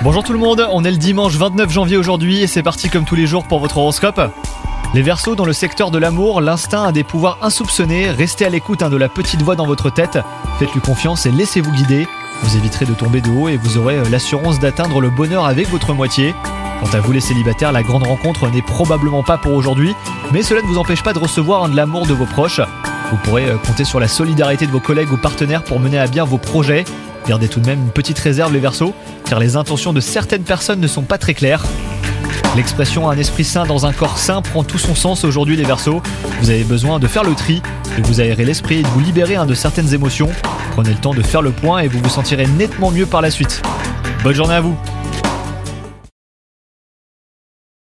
Bonjour tout le monde, on est le dimanche 29 janvier aujourd'hui et c'est parti comme tous les jours pour votre horoscope. Les Verseaux, dans le secteur de l'amour, l'instinct a des pouvoirs insoupçonnés. Restez à l'écoute hein, de la petite voix dans votre tête. Faites-lui confiance et laissez-vous guider. Vous éviterez de tomber de haut et vous aurez euh, l'assurance d'atteindre le bonheur avec votre moitié. Quant à vous les célibataires, la grande rencontre n'est probablement pas pour aujourd'hui, mais cela ne vous empêche pas de recevoir hein, de l'amour de vos proches. Vous pourrez euh, compter sur la solidarité de vos collègues ou partenaires pour mener à bien vos projets. Gardez tout de même une petite réserve les Verseaux, car les intentions de certaines personnes ne sont pas très claires. L'expression un esprit sain dans un corps sain prend tout son sens aujourd'hui les Verseaux. Vous avez besoin de faire le tri, de vous aérer l'esprit et de vous libérer hein, de certaines émotions. Prenez le temps de faire le point et vous vous sentirez nettement mieux par la suite. Bonne journée à vous